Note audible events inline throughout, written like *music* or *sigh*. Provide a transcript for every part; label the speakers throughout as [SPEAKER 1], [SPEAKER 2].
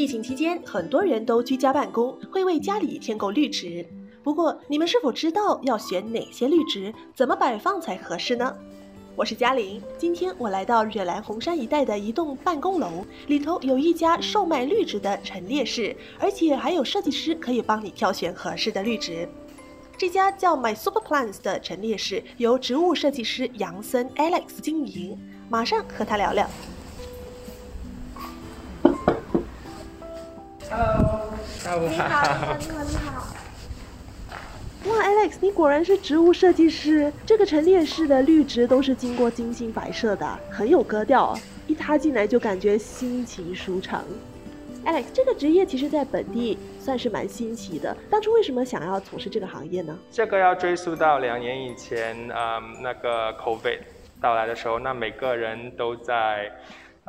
[SPEAKER 1] 疫情期间，很多人都居家办公，会为家里添购绿植。不过，你们是否知道要选哪些绿植，怎么摆放才合适呢？我是嘉玲，今天我来到瑞兰红山一带的一栋办公楼，里头有一家售卖绿植的陈列室，而且还有设计师可以帮你挑选合适的绿植。这家叫 My Super Plants 的陈列室由植物设计师杨森 Alex 经营，马上和他聊聊。你好，你好，你好。哇，Alex，你果然是植物设计师。这个陈列室的绿植都是经过精心摆设的，很有格调。一踏进来就感觉心情舒畅。Alex，这个职业其实在本地算是蛮新奇的。当初为什么想要从事这个行业呢？
[SPEAKER 2] 这个要追溯到两年以前，嗯，那个 COVID 到来的时候，那每个人都在。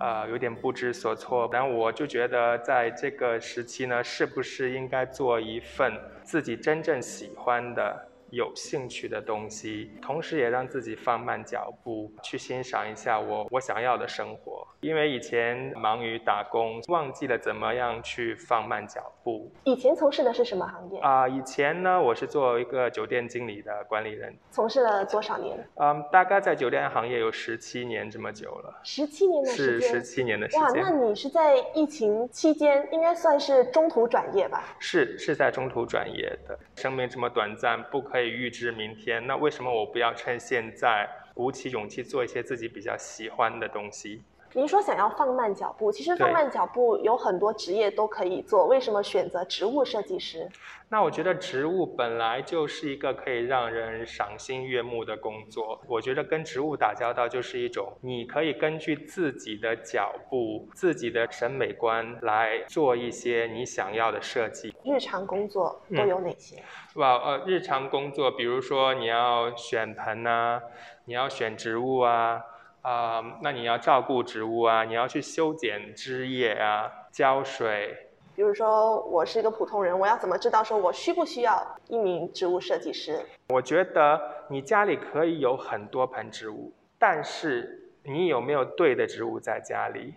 [SPEAKER 2] 呃，有点不知所措。然后我就觉得，在这个时期呢，是不是应该做一份自己真正喜欢的？有兴趣的东西，同时也让自己放慢脚步，去欣赏一下我我想要的生活。因为以前忙于打工，忘记了怎么样去放慢脚步。
[SPEAKER 1] 以前从事的是什么行业
[SPEAKER 2] 啊？以前呢，我是做一个酒店经理的管理人。
[SPEAKER 1] 从事了多少年？
[SPEAKER 2] 嗯，大概在酒店行业有十七年这么久了。
[SPEAKER 1] 十七年的
[SPEAKER 2] 时间。是十七年的时间。
[SPEAKER 1] 哇，那你是在疫情期间，应该算是中途转业吧？
[SPEAKER 2] 是，是在中途转业的。生命这么短暂，不可以。预知明天，那为什么我不要趁现在鼓起勇气做一些自己比较喜欢的东西？
[SPEAKER 1] 您说想要放慢脚步，其实放慢脚步有很多职业都可以做，为什么选择植物设计师？
[SPEAKER 2] 那我觉得植物本来就是一个可以让人赏心悦目的工作。我觉得跟植物打交道就是一种，你可以根据自己的脚步、自己的审美观来做一些你想要的设计。
[SPEAKER 1] 日常工作都有哪些？
[SPEAKER 2] 哇，呃，日常工作，比如说你要选盆啊，你要选植物啊。啊，那你要照顾植物啊，你要去修剪枝叶啊，浇水。
[SPEAKER 1] 比如说，我是一个普通人，我要怎么知道说我需不需要一名植物设计师？
[SPEAKER 2] 我觉得你家里可以有很多盆植物，但是你有没有对的植物在家里，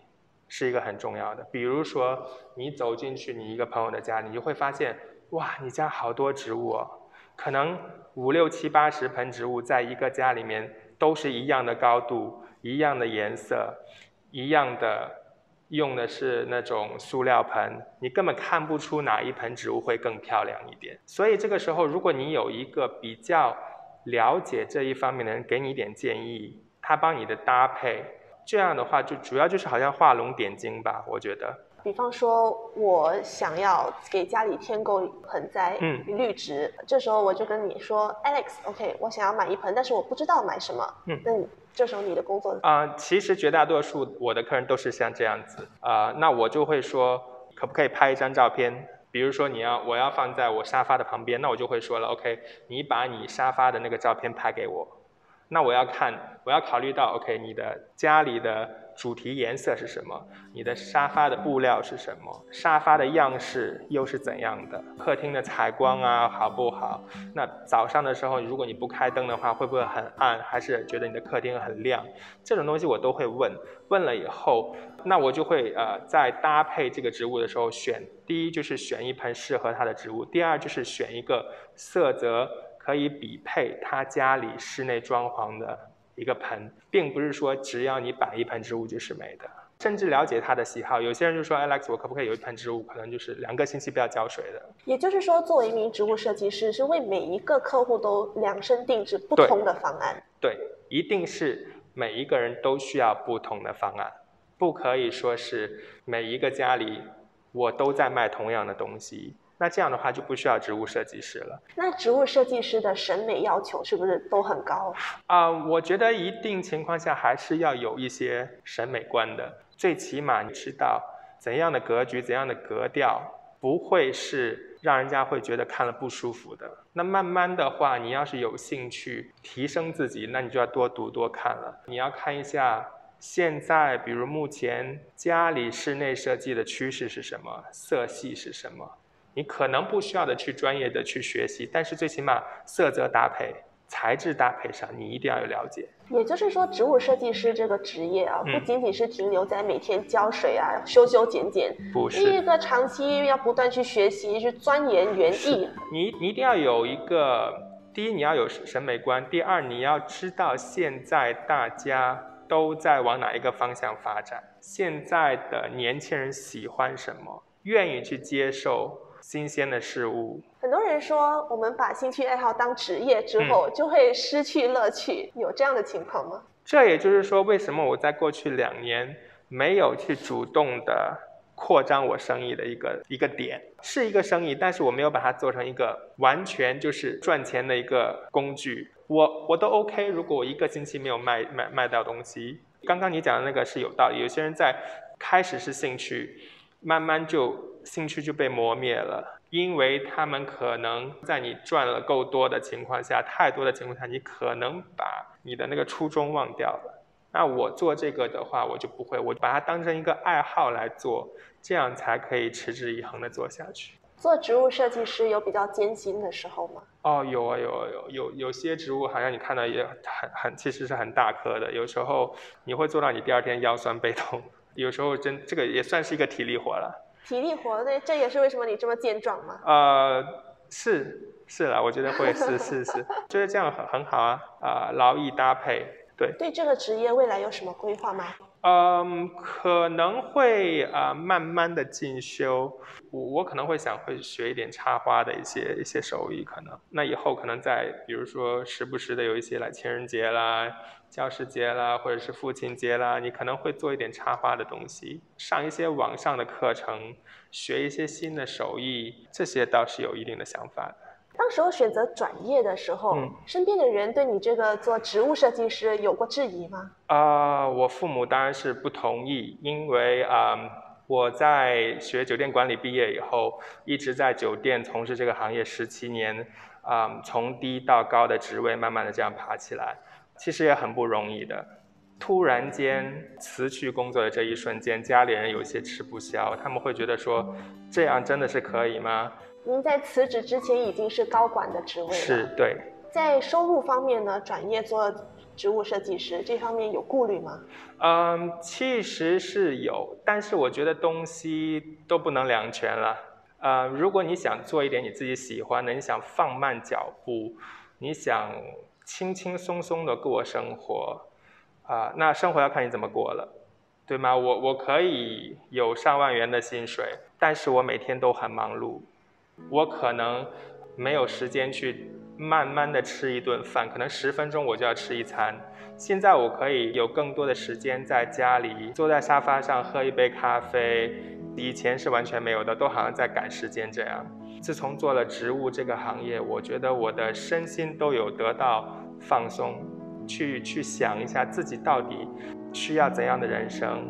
[SPEAKER 2] 是一个很重要的。比如说，你走进去你一个朋友的家，你就会发现，哇，你家好多植物哦，可能五六七八十盆植物在一个家里面都是一样的高度。一样的颜色，一样的用的是那种塑料盆，你根本看不出哪一盆植物会更漂亮一点。所以这个时候，如果你有一个比较了解这一方面的人给你一点建议，他帮你的搭配，这样的话就主要就是好像画龙点睛吧，我觉得。
[SPEAKER 1] 比方说，我想要给家里添购盆栽、嗯绿植，这时候我就跟你说，Alex，OK，我想要买一盆，但是我不知道买什么。嗯，那这时候你的工作
[SPEAKER 2] 啊，其实绝大多数我的客人都是像这样子啊，那我就会说，可不可以拍一张照片？比如说你要我要放在我沙发的旁边，那我就会说了，OK，你把你沙发的那个照片拍给我，那我要看，我要考虑到，OK，你的家里的。主题颜色是什么？你的沙发的布料是什么？沙发的样式又是怎样的？客厅的采光啊好不好？那早上的时候，如果你不开灯的话，会不会很暗？还是觉得你的客厅很亮？这种东西我都会问。问了以后，那我就会呃在搭配这个植物的时候选，第一就是选一盆适合它的植物，第二就是选一个色泽可以匹配他家里室内装潢的。一个盆，并不是说只要你摆一盆植物就是美的，甚至了解他的喜好。有些人就说：“Alex，我可不可以有一盆植物？可能就是两个星期不要浇水的。”
[SPEAKER 1] 也就是说，作为一名植物设计师，是为每一个客户都量身定制不同的方案。
[SPEAKER 2] 对，一定是每一个人都需要不同的方案，不可以说是每一个家里我都在卖同样的东西。那这样的话就不需要植物设计师了。
[SPEAKER 1] 那植物设计师的审美要求是不是都很高
[SPEAKER 2] 啊？我觉得一定情况下还是要有一些审美观的。最起码你知道怎样的格局、怎样的格调不会是让人家会觉得看了不舒服的。那慢慢的话，你要是有兴趣提升自己，那你就要多读多看了。你要看一下现在，比如目前家里室内设计的趋势是什么，色系是什么。你可能不需要的去专业的去学习，但是最起码色泽搭配、材质搭配上，你一定要有了解。
[SPEAKER 1] 也就是说，植物设计师这个职业啊，不仅仅是停留在每天浇水啊、修修剪剪，
[SPEAKER 2] 不是
[SPEAKER 1] 一个长期要不断去学习、去钻研园艺。
[SPEAKER 2] 你你一定要有一个，第一你要有审美观，第二你要知道现在大家都在往哪一个方向发展，现在的年轻人喜欢什么，愿意去接受新鲜的事物。
[SPEAKER 1] 很多人说，我们把兴趣爱好当职业之后，就会失去乐趣。有这样的情况吗？
[SPEAKER 2] 这也就是说，为什么我在过去两年没有去主动的扩张我生意的一个一个点，是一个生意，但是我没有把它做成一个完全就是赚钱的一个工具。我我都 OK，如果我一个星期没有卖卖卖到东西，刚刚你讲的那个是有道理。有些人在开始是兴趣，慢慢就兴趣就被磨灭了。因为他们可能在你赚了够多的情况下，太多的情况下，你可能把你的那个初衷忘掉了。那我做这个的话，我就不会，我把它当成一个爱好来做，这样才可以持之以恒的做下去。
[SPEAKER 1] 做植物设计师有比较艰辛的时候吗？
[SPEAKER 2] 哦，有啊，有啊，有有有些植物好像你看到也很很，其实是很大颗的，有时候你会做到你第二天腰酸背痛，有时候真这个也算是一个体力活了。
[SPEAKER 1] 体力活，那这也是为什么你这么健壮吗？
[SPEAKER 2] 呃，是是啦，我觉得会是是是，就是 *laughs* 这样很很好啊啊，劳逸搭配，对。
[SPEAKER 1] 对这个职业未来有什么规划吗？
[SPEAKER 2] 嗯，可能会啊，慢慢的进修，我我可能会想会学一点插花的一些一些手艺，可能那以后可能在比如说时不时的有一些来情人节啦。教师节啦，或者是父亲节啦，你可能会做一点插花的东西，上一些网上的课程，学一些新的手艺，这些倒是有一定的想法。
[SPEAKER 1] 当时候选择转业的时候，身边的人对你这个做植物设计师有过质疑吗？
[SPEAKER 2] 啊，我父母当然是不同意，因为啊，我在学酒店管理毕业以后，一直在酒店从事这个行业十七年，啊，从低到高的职位，慢慢的这样爬起来。其实也很不容易的。突然间辞去工作的这一瞬间，家里人有些吃不消，他们会觉得说，这样真的是可以吗？
[SPEAKER 1] 您在辞职之前已经是高管的职位了。
[SPEAKER 2] 是对。
[SPEAKER 1] 在收入方面呢，转业做植物设计师这方面有顾虑吗？
[SPEAKER 2] 嗯，其实是有，但是我觉得东西都不能两全了。呃，如果你想做一点你自己喜欢的，你想放慢脚步，你想。轻轻松松的过生活，啊，那生活要看你怎么过了，对吗？我我可以有上万元的薪水，但是我每天都很忙碌，我可能没有时间去慢慢的吃一顿饭，可能十分钟我就要吃一餐。现在我可以有更多的时间在家里，坐在沙发上喝一杯咖啡，以前是完全没有的，都好像在赶时间这样。自从做了植物这个行业，我觉得我的身心都有得到放松，去去想一下自己到底需要怎样的人生。